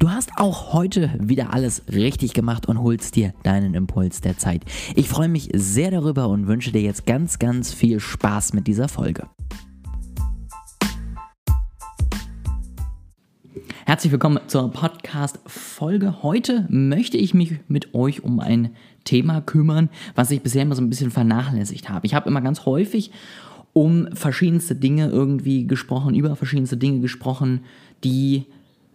Du hast auch heute wieder alles richtig gemacht und holst dir deinen Impuls der Zeit. Ich freue mich sehr darüber und wünsche dir jetzt ganz, ganz viel Spaß mit dieser Folge. Herzlich willkommen zur Podcast-Folge. Heute möchte ich mich mit euch um ein Thema kümmern, was ich bisher immer so ein bisschen vernachlässigt habe. Ich habe immer ganz häufig um verschiedenste Dinge irgendwie gesprochen, über verschiedenste Dinge gesprochen, die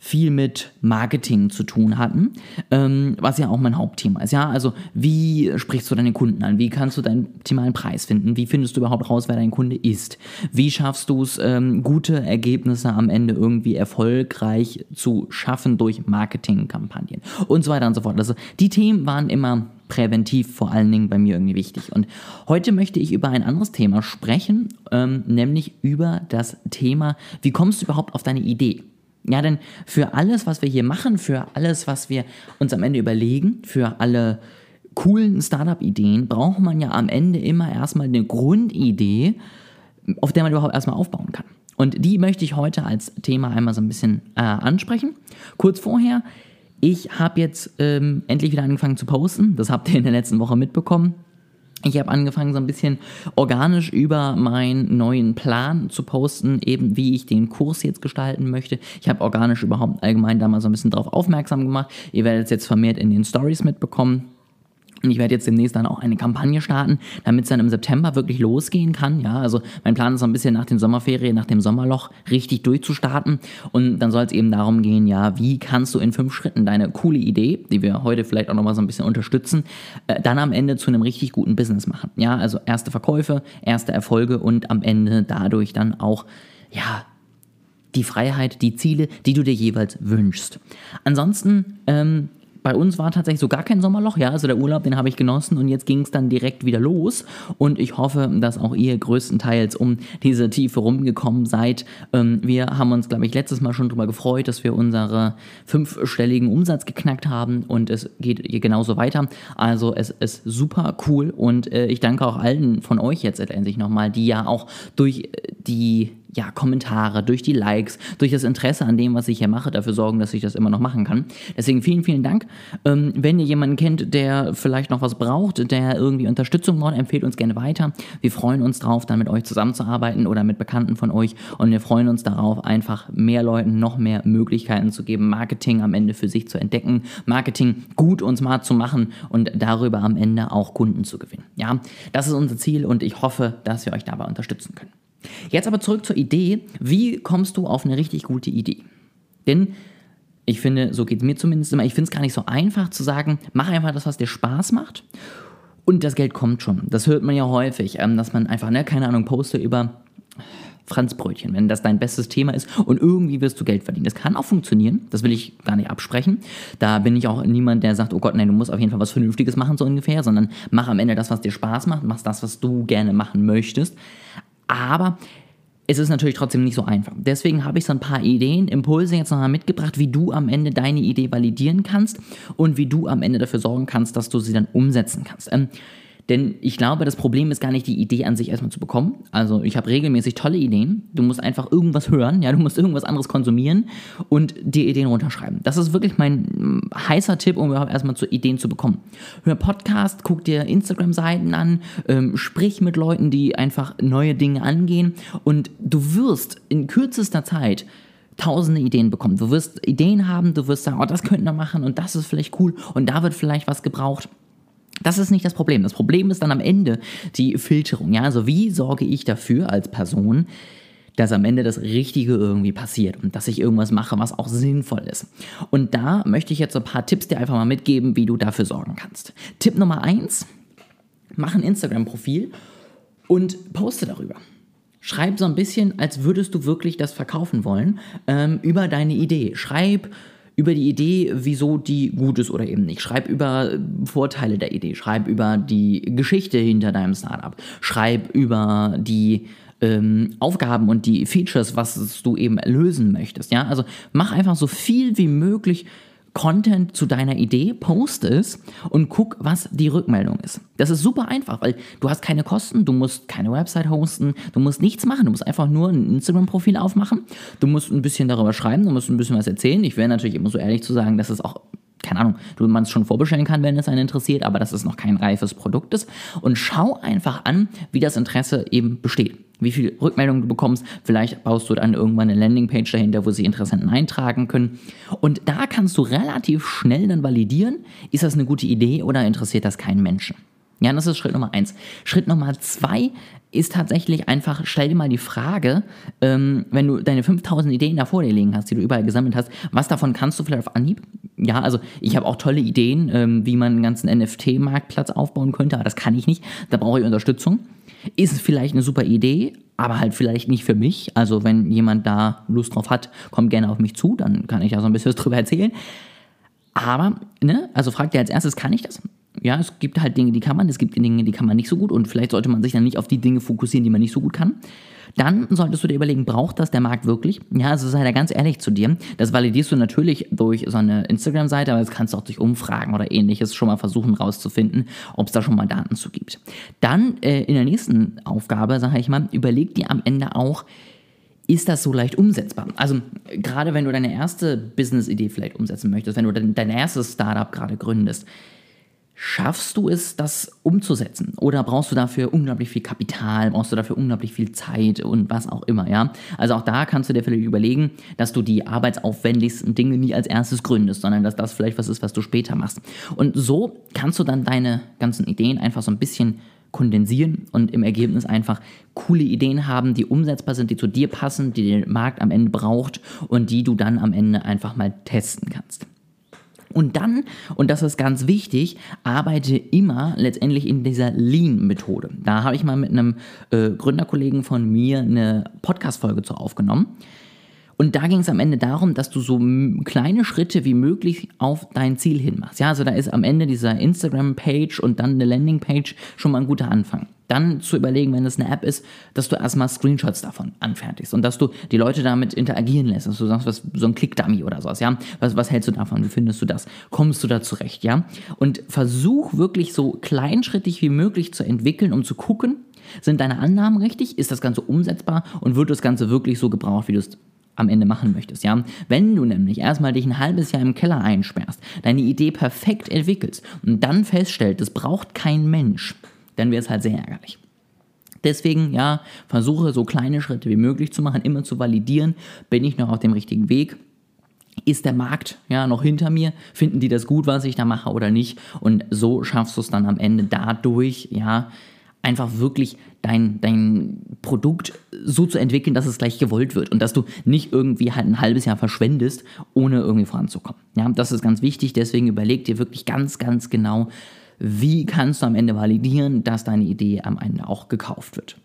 viel mit Marketing zu tun hatten, ähm, was ja auch mein Hauptthema ist. Ja, also wie sprichst du deine Kunden an? Wie kannst du deinen optimalen Preis finden? Wie findest du überhaupt raus, wer dein Kunde ist? Wie schaffst du es, ähm, gute Ergebnisse am Ende irgendwie erfolgreich zu schaffen durch Marketingkampagnen und so weiter und so fort. Also die Themen waren immer präventiv vor allen Dingen bei mir irgendwie wichtig. Und heute möchte ich über ein anderes Thema sprechen, ähm, nämlich über das Thema, wie kommst du überhaupt auf deine Idee? Ja, denn für alles, was wir hier machen, für alles, was wir uns am Ende überlegen, für alle coolen Startup-Ideen, braucht man ja am Ende immer erstmal eine Grundidee, auf der man überhaupt erstmal aufbauen kann. Und die möchte ich heute als Thema einmal so ein bisschen äh, ansprechen. Kurz vorher, ich habe jetzt ähm, endlich wieder angefangen zu posten. Das habt ihr in der letzten Woche mitbekommen. Ich habe angefangen, so ein bisschen organisch über meinen neuen Plan zu posten, eben wie ich den Kurs jetzt gestalten möchte. Ich habe organisch überhaupt allgemein da mal so ein bisschen drauf aufmerksam gemacht. Ihr werdet es jetzt vermehrt in den Stories mitbekommen. Und ich werde jetzt demnächst dann auch eine Kampagne starten, damit es dann im September wirklich losgehen kann. Ja, also mein Plan ist so ein bisschen nach den Sommerferien, nach dem Sommerloch richtig durchzustarten. Und dann soll es eben darum gehen, ja, wie kannst du in fünf Schritten deine coole Idee, die wir heute vielleicht auch nochmal so ein bisschen unterstützen, äh, dann am Ende zu einem richtig guten Business machen. Ja, also erste Verkäufe, erste Erfolge und am Ende dadurch dann auch, ja, die Freiheit, die Ziele, die du dir jeweils wünschst. Ansonsten, ähm, bei uns war tatsächlich so gar kein Sommerloch, ja, also der Urlaub, den habe ich genossen und jetzt ging es dann direkt wieder los und ich hoffe, dass auch ihr größtenteils um diese Tiefe rumgekommen seid. Ähm, wir haben uns, glaube ich, letztes Mal schon darüber gefreut, dass wir unsere fünfstelligen Umsatz geknackt haben und es geht genauso weiter. Also es ist super cool und äh, ich danke auch allen von euch jetzt letztendlich nochmal, die ja auch durch die ja, Kommentare, durch die Likes, durch das Interesse an dem, was ich hier mache, dafür sorgen, dass ich das immer noch machen kann. Deswegen vielen, vielen Dank. Ähm, wenn ihr jemanden kennt, der vielleicht noch was braucht, der irgendwie Unterstützung braucht, empfehlt uns gerne weiter. Wir freuen uns darauf, dann mit euch zusammenzuarbeiten oder mit Bekannten von euch und wir freuen uns darauf, einfach mehr Leuten noch mehr Möglichkeiten zu geben, Marketing am Ende für sich zu entdecken, Marketing gut und smart zu machen und darüber am Ende auch Kunden zu gewinnen. Ja, das ist unser Ziel und ich hoffe, dass wir euch dabei unterstützen können. Jetzt aber zurück zur Idee. Wie kommst du auf eine richtig gute Idee? Denn ich finde, so geht es mir zumindest immer, ich finde es gar nicht so einfach zu sagen, mach einfach das, was dir Spaß macht und das Geld kommt schon. Das hört man ja häufig, ähm, dass man einfach, ne, keine Ahnung, poste über Franzbrötchen, wenn das dein bestes Thema ist und irgendwie wirst du Geld verdienen. Das kann auch funktionieren, das will ich gar nicht absprechen. Da bin ich auch niemand, der sagt, oh Gott, nein, du musst auf jeden Fall was Vernünftiges machen, so ungefähr, sondern mach am Ende das, was dir Spaß macht, mach das, was du gerne machen möchtest. Aber es ist natürlich trotzdem nicht so einfach. Deswegen habe ich so ein paar Ideen, Impulse jetzt nochmal mitgebracht, wie du am Ende deine Idee validieren kannst und wie du am Ende dafür sorgen kannst, dass du sie dann umsetzen kannst. Ähm, denn ich glaube, das Problem ist gar nicht die Idee an sich erstmal zu bekommen. Also ich habe regelmäßig tolle Ideen. Du musst einfach irgendwas hören, ja, du musst irgendwas anderes konsumieren und dir Ideen runterschreiben. Das ist wirklich mein mm, heißer Tipp, um überhaupt erstmal zu Ideen zu bekommen. Hör Podcast, guck dir Instagram-Seiten an, ähm, sprich mit Leuten, die einfach neue Dinge angehen und du wirst in kürzester Zeit tausende Ideen bekommen. Du wirst Ideen haben, du wirst sagen, oh, das könnten wir machen und das ist vielleicht cool und da wird vielleicht was gebraucht. Das ist nicht das Problem. Das Problem ist dann am Ende die Filterung. Ja, also wie sorge ich dafür als Person, dass am Ende das Richtige irgendwie passiert und dass ich irgendwas mache, was auch sinnvoll ist. Und da möchte ich jetzt ein paar Tipps dir einfach mal mitgeben, wie du dafür sorgen kannst. Tipp Nummer eins: Mach ein Instagram-Profil und poste darüber. Schreib so ein bisschen, als würdest du wirklich das verkaufen wollen, ähm, über deine Idee. Schreib über die Idee, wieso die gut ist oder eben nicht. Schreib über Vorteile der Idee. Schreib über die Geschichte hinter deinem Startup. Schreib über die ähm, Aufgaben und die Features, was du eben lösen möchtest. Ja, also mach einfach so viel wie möglich Content zu deiner Idee, poste es und guck, was die Rückmeldung ist. Das ist super einfach, weil du hast keine Kosten, du musst keine Website hosten, du musst nichts machen, du musst einfach nur ein Instagram-Profil aufmachen, du musst ein bisschen darüber schreiben, du musst ein bisschen was erzählen. Ich wäre natürlich immer so ehrlich zu sagen, dass es auch keine Ahnung, du man es schon vorbestellen kann, wenn es einen interessiert, aber dass es noch kein reifes Produkt ist. Und schau einfach an, wie das Interesse eben besteht. Wie viele Rückmeldungen du bekommst. Vielleicht baust du dann irgendwann eine Landingpage dahinter, wo sie Interessenten eintragen können. Und da kannst du relativ schnell dann validieren, ist das eine gute Idee oder interessiert das keinen Menschen. Ja, das ist Schritt Nummer eins. Schritt Nummer zwei ist tatsächlich einfach, stell dir mal die Frage, ähm, wenn du deine 5000 Ideen da vor dir liegen hast, die du überall gesammelt hast, was davon kannst du vielleicht auf Anhieb? Ja, also ich habe auch tolle Ideen, ähm, wie man einen ganzen NFT-Marktplatz aufbauen könnte, aber das kann ich nicht. Da brauche ich Unterstützung. Ist vielleicht eine super Idee, aber halt vielleicht nicht für mich. Also wenn jemand da Lust drauf hat, kommt gerne auf mich zu, dann kann ich da so ein bisschen was drüber erzählen. Aber, ne, also frag dir als erstes, kann ich das? Ja, es gibt halt Dinge, die kann man, es gibt Dinge, die kann man nicht so gut und vielleicht sollte man sich dann nicht auf die Dinge fokussieren, die man nicht so gut kann. Dann solltest du dir überlegen, braucht das der Markt wirklich? Ja, also sei da ganz ehrlich zu dir. Das validierst du natürlich durch so eine Instagram-Seite, aber das kannst du auch durch Umfragen oder ähnliches schon mal versuchen rauszufinden, ob es da schon mal Daten zu gibt. Dann äh, in der nächsten Aufgabe, sage ich mal, überleg dir am Ende auch, ist das so leicht umsetzbar? Also gerade wenn du deine erste Business-Idee vielleicht umsetzen möchtest, wenn du dein, dein erstes Startup gerade gründest, Schaffst du es, das umzusetzen? Oder brauchst du dafür unglaublich viel Kapital, brauchst du dafür unglaublich viel Zeit und was auch immer, ja? Also auch da kannst du dir vielleicht überlegen, dass du die arbeitsaufwendigsten Dinge nie als erstes gründest, sondern dass das vielleicht was ist, was du später machst. Und so kannst du dann deine ganzen Ideen einfach so ein bisschen kondensieren und im Ergebnis einfach coole Ideen haben, die umsetzbar sind, die zu dir passen, die der Markt am Ende braucht und die du dann am Ende einfach mal testen kannst. Und dann, und das ist ganz wichtig, arbeite immer letztendlich in dieser Lean-Methode. Da habe ich mal mit einem äh, Gründerkollegen von mir eine Podcast-Folge zu aufgenommen. Und da ging es am Ende darum, dass du so kleine Schritte wie möglich auf dein Ziel hin machst. Ja, also da ist am Ende dieser Instagram-Page und dann eine Landing-Page schon mal ein guter Anfang. Dann zu überlegen, wenn es eine App ist, dass du erstmal Screenshots davon anfertigst und dass du die Leute damit interagieren lässt, dass du sagst, was, so ein Click-Dummy oder sowas, ja. Was, was hältst du davon? Wie findest du das? Kommst du da zurecht, ja? Und versuch wirklich so kleinschrittig wie möglich zu entwickeln, um zu gucken, sind deine Annahmen richtig? Ist das Ganze umsetzbar und wird das Ganze wirklich so gebraucht, wie du es am Ende machen möchtest, ja. Wenn du nämlich erstmal dich ein halbes Jahr im Keller einsperrst, deine Idee perfekt entwickelst und dann feststellst, das braucht kein Mensch, dann wäre es halt sehr ärgerlich. Deswegen, ja, versuche so kleine Schritte wie möglich zu machen, immer zu validieren, bin ich noch auf dem richtigen Weg, ist der Markt ja noch hinter mir? Finden die das gut, was ich da mache oder nicht? Und so schaffst du es dann am Ende dadurch, ja, einfach wirklich dein, dein Produkt so zu entwickeln, dass es gleich gewollt wird und dass du nicht irgendwie halt ein halbes Jahr verschwendest, ohne irgendwie voranzukommen. Ja, das ist ganz wichtig, deswegen überleg dir wirklich ganz, ganz genau, wie kannst du am Ende validieren, dass deine Idee am Ende auch gekauft wird.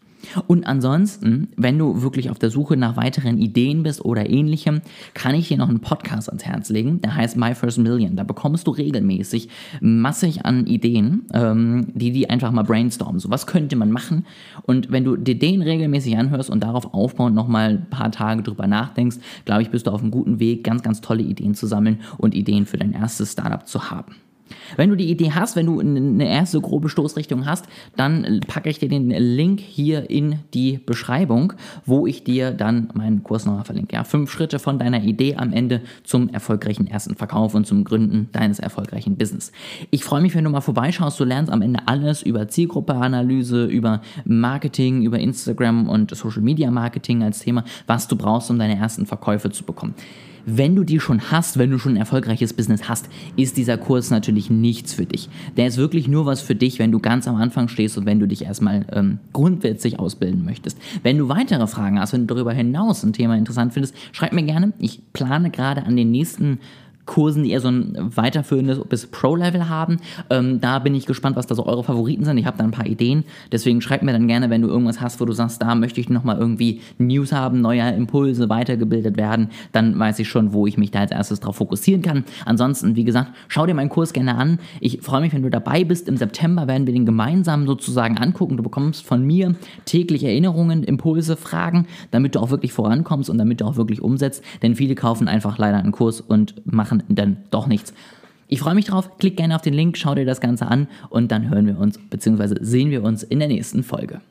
Und ansonsten, wenn du wirklich auf der Suche nach weiteren Ideen bist oder ähnlichem, kann ich dir noch einen Podcast ans Herz legen, der heißt My First Million. Da bekommst du regelmäßig massig an Ideen, ähm, die die einfach mal brainstormen. So, was könnte man machen? Und wenn du dir den regelmäßig anhörst und darauf aufbauend nochmal ein paar Tage drüber nachdenkst, glaube ich, bist du auf einem guten Weg, ganz, ganz tolle Ideen zu sammeln und Ideen für dein erstes Startup zu haben. Wenn du die Idee hast, wenn du eine erste grobe Stoßrichtung hast, dann packe ich dir den Link hier in die Beschreibung, wo ich dir dann meinen Kurs nochmal verlinke. Ja, fünf Schritte von deiner Idee am Ende zum erfolgreichen ersten Verkauf und zum Gründen deines erfolgreichen Business. Ich freue mich, wenn du mal vorbeischaust. Du lernst am Ende alles über Zielgruppeanalyse, über Marketing, über Instagram und Social Media Marketing als Thema, was du brauchst, um deine ersten Verkäufe zu bekommen. Wenn du die schon hast, wenn du schon ein erfolgreiches Business hast, ist dieser Kurs natürlich nichts für dich. Der ist wirklich nur was für dich, wenn du ganz am Anfang stehst und wenn du dich erstmal ähm, grundsätzlich ausbilden möchtest. Wenn du weitere Fragen hast, wenn du darüber hinaus ein Thema interessant findest, schreib mir gerne. Ich plane gerade an den nächsten Kursen, die eher so ein weiterführendes bis Pro-Level haben. Ähm, da bin ich gespannt, was da so eure Favoriten sind. Ich habe da ein paar Ideen. Deswegen schreib mir dann gerne, wenn du irgendwas hast, wo du sagst, da möchte ich nochmal irgendwie News haben, neue Impulse, weitergebildet werden. Dann weiß ich schon, wo ich mich da als erstes drauf fokussieren kann. Ansonsten, wie gesagt, schau dir meinen Kurs gerne an. Ich freue mich, wenn du dabei bist. Im September werden wir den gemeinsam sozusagen angucken. Du bekommst von mir täglich Erinnerungen, Impulse, Fragen, damit du auch wirklich vorankommst und damit du auch wirklich umsetzt. Denn viele kaufen einfach leider einen Kurs und machen machen dann doch nichts. Ich freue mich drauf, klick gerne auf den Link, schau dir das Ganze an und dann hören wir uns bzw. sehen wir uns in der nächsten Folge.